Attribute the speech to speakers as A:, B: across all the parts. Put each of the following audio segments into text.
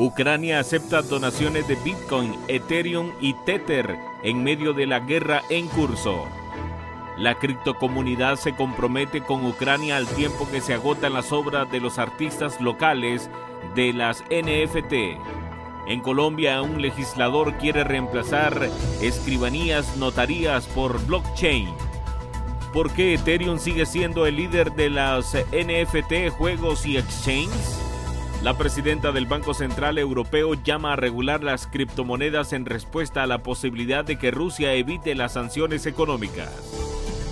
A: Ucrania acepta donaciones de Bitcoin, Ethereum y Tether en medio de la guerra en curso. La criptocomunidad se compromete con Ucrania al tiempo que se agotan las obras de los artistas locales de las NFT. En Colombia, un legislador quiere reemplazar escribanías notarías por blockchain. ¿Por qué Ethereum sigue siendo el líder de las NFT, juegos y exchanges? La presidenta del Banco Central Europeo llama a regular las criptomonedas en respuesta a la posibilidad de que Rusia evite las sanciones económicas.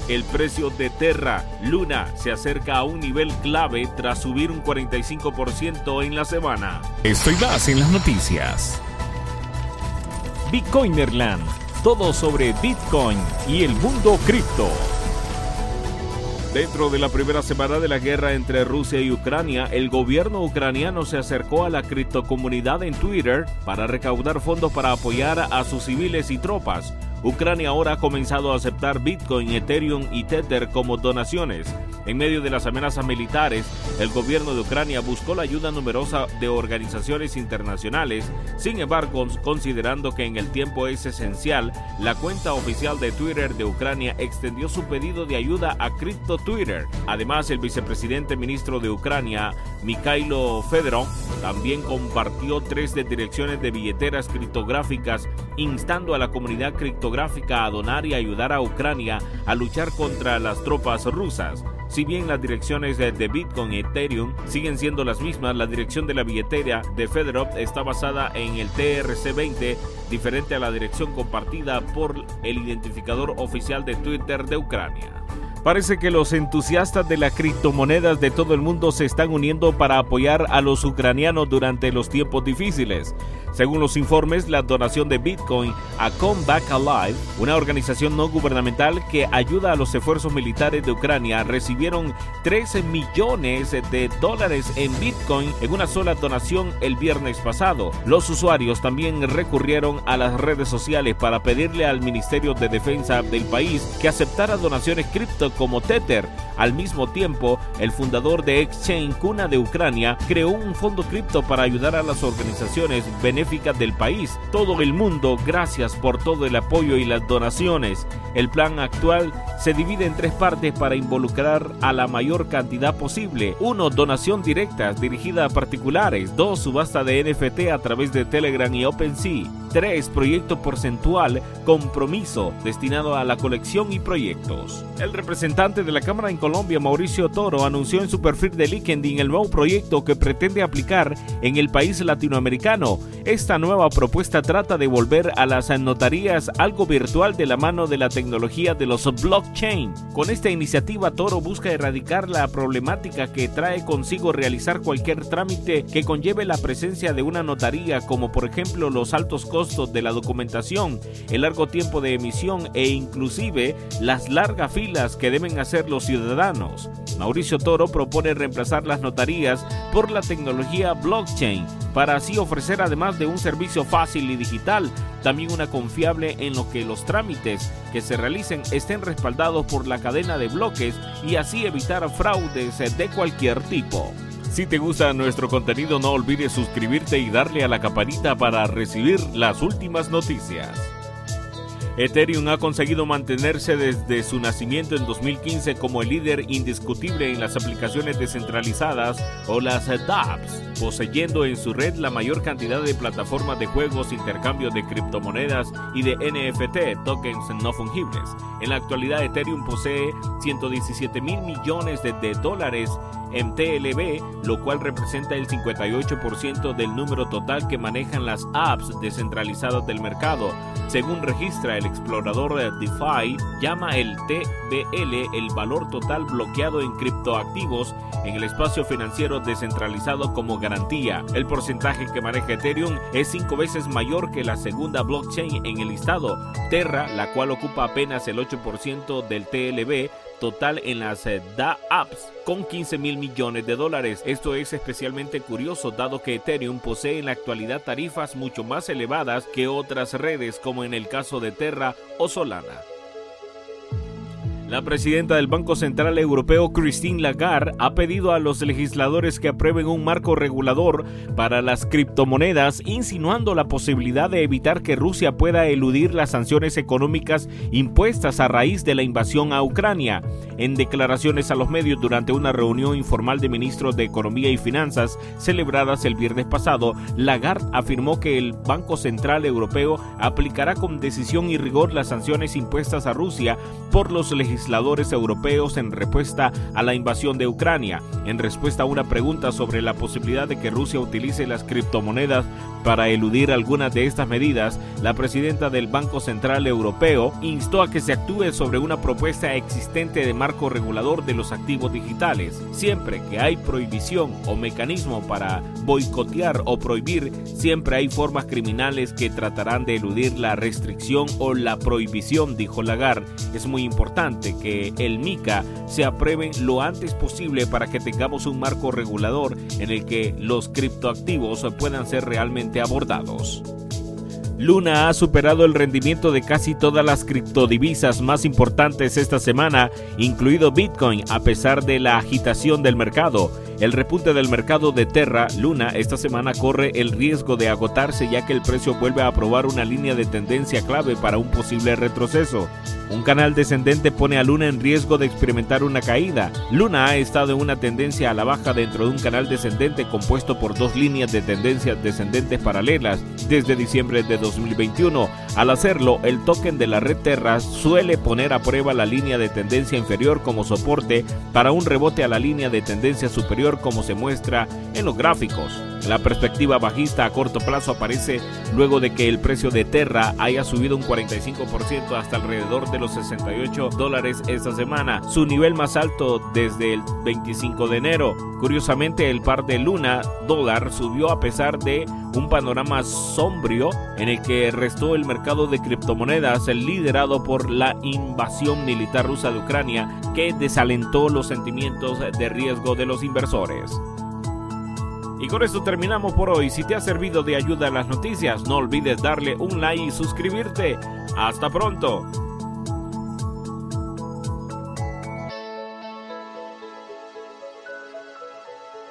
A: El precio de Terra Luna se acerca a un nivel clave tras subir un 45% en la semana.
B: Estoy más en las noticias.
A: Bitcoinerland, todo sobre Bitcoin y el mundo cripto. Dentro de la primera semana de la guerra entre Rusia y Ucrania, el gobierno ucraniano se acercó a la criptocomunidad en Twitter para recaudar fondos para apoyar a sus civiles y tropas Ucrania ahora ha comenzado a aceptar Bitcoin, Ethereum y Tether como donaciones. En medio de las amenazas militares, el gobierno de Ucrania buscó la ayuda numerosa de organizaciones internacionales. Sin embargo, considerando que en el tiempo es esencial, la cuenta oficial de Twitter de Ucrania extendió su pedido de ayuda a Crypto Twitter. Además, el vicepresidente ministro de Ucrania, Mikhailo Fedorov, también compartió tres direcciones de billeteras criptográficas instando a la comunidad criptográfica a donar y ayudar a Ucrania a luchar contra las tropas rusas. Si bien las direcciones de, Bitcoin y Ethereum siguen siendo las mismas, la dirección de la billetera de Fedorov está basada en el TRC20, diferente a la dirección compartida por el identificador oficial de Twitter de Ucrania. Parece que los entusiastas de las criptomonedas de todo el mundo se están uniendo para apoyar a los ucranianos durante los tiempos difíciles. Según los informes, la donación de Bitcoin a Come Back Alive, una organización no gubernamental que ayuda a los esfuerzos militares de Ucrania, recibieron 13 millones de dólares en Bitcoin en una sola donación el viernes pasado. Los usuarios también recurrieron a las redes sociales para pedirle al Ministerio de Defensa del país que aceptara donaciones cripto como Tether. Al mismo tiempo, el fundador de Exchange Cuna de Ucrania creó un fondo cripto para ayudar a las organizaciones benéficas del país. Todo el mundo, gracias por todo el apoyo y las donaciones. El plan actual se divide en tres partes para involucrar a la mayor cantidad posible. Uno, donación directa dirigida a particulares. Dos, subasta de NFT a través de Telegram y OpenSea. 3. Proyecto porcentual, compromiso, destinado a la colección y proyectos. El representante de la Cámara en Colombia, Mauricio Toro, anunció en su perfil de LinkedIn el nuevo proyecto que pretende aplicar en el país latinoamericano. Esta nueva propuesta trata de volver a las notarías algo virtual de la mano de la tecnología de los blockchain. Con esta iniciativa, Toro busca erradicar la problemática que trae consigo realizar cualquier trámite que conlleve la presencia de una notaría, como por ejemplo los altos costos de la documentación, el largo tiempo de emisión e inclusive las largas filas que deben hacer los ciudadanos. Mauricio Toro propone reemplazar las notarías por la tecnología blockchain para así ofrecer además de un servicio fácil y digital, también una confiable en lo que los trámites que se realicen estén respaldados por la cadena de bloques y así evitar fraudes de cualquier tipo. Si te gusta nuestro contenido no olvides suscribirte y darle a la campanita para recibir las últimas noticias. Ethereum ha conseguido mantenerse desde su nacimiento en 2015 como el líder indiscutible en las aplicaciones descentralizadas o las dApps, poseyendo en su red la mayor cantidad de plataformas de juegos, intercambio de criptomonedas y de NFT, tokens no fungibles. En la actualidad Ethereum posee 117 mil millones de, dólares en TLB, lo cual representa el 58% del número total que manejan las apps descentralizadas del mercado. Según registra el explorador DeFi, llama el TBL el valor total bloqueado en criptoactivos en el espacio financiero descentralizado como El porcentaje que maneja Ethereum es cinco veces mayor que la segunda blockchain en el listado, Terra, la cual ocupa apenas el 8% del TLB, total en las eh, DA apps con 15 mil millones de dólares. Esto es especialmente curioso dado que Ethereum posee en la actualidad tarifas mucho más elevadas que otras redes como en el caso de Terra o Solana. La presidenta del Banco Central Europeo, Christine Lagarde, ha pedido a los legisladores que aprueben un marco regulador para las criptomonedas, insinuando la posibilidad de evitar que Rusia pueda eludir las sanciones económicas impuestas a raíz de la invasión a Ucrania. En declaraciones a los medios durante una reunión informal de ministros de Economía y Finanzas celebradas el viernes pasado, Lagarde afirmó que el Banco Central Europeo aplicará con decisión y rigor las sanciones impuestas a Rusia por los legisladores legisladores europeos en respuesta a la invasión de Ucrania, en respuesta a una pregunta sobre la posibilidad de que Rusia utilice las criptomonedas para eludir algunas de estas medidas, la presidenta del Banco Central Europeo instó a que se actúe sobre una propuesta existente de marco regulador de los activos digitales. Siempre que hay prohibición o mecanismo para boicotear o prohibir, siempre hay formas criminales que tratarán de eludir la restricción o la prohibición, dijo Lagarde. Es muy importante que el MICA se apruebe lo antes posible para que tengamos un marco regulador en el que los criptoactivos puedan ser realmente abordados. Luna ha superado el rendimiento de casi todas las criptodivisas más importantes esta semana, incluido Bitcoin, a pesar de la agitación del mercado. El repunte del mercado de Terra Luna esta semana corre el riesgo de agotarse ya que el precio vuelve a probar una línea de tendencia clave para un posible retroceso. Un canal descendente pone a Luna en riesgo de experimentar una caída. Luna ha estado en una tendencia a la baja dentro de un canal descendente compuesto por dos líneas de tendencias descendentes paralelas desde diciembre de 2021. Al hacerlo, el token de la red Terra suele poner a prueba la línea de tendencia inferior como soporte para un rebote a la línea de tendencia superior como se muestra en los gráficos. La perspectiva bajista a corto plazo aparece luego de que el precio de Terra haya subido un 45% hasta alrededor de los 68 dólares esta semana, su nivel más alto desde el 25 de enero. Curiosamente, el par de Luna dólar subió a pesar de un panorama sombrío en el que restó el mercado de criptomonedas liderado por la invasión militar rusa de Ucrania que desalentó los sentimientos de riesgo de los inversores. Y con esto terminamos por hoy. Si te ha servido de ayuda a las noticias, no olvides darle un like y suscribirte. Hasta pronto.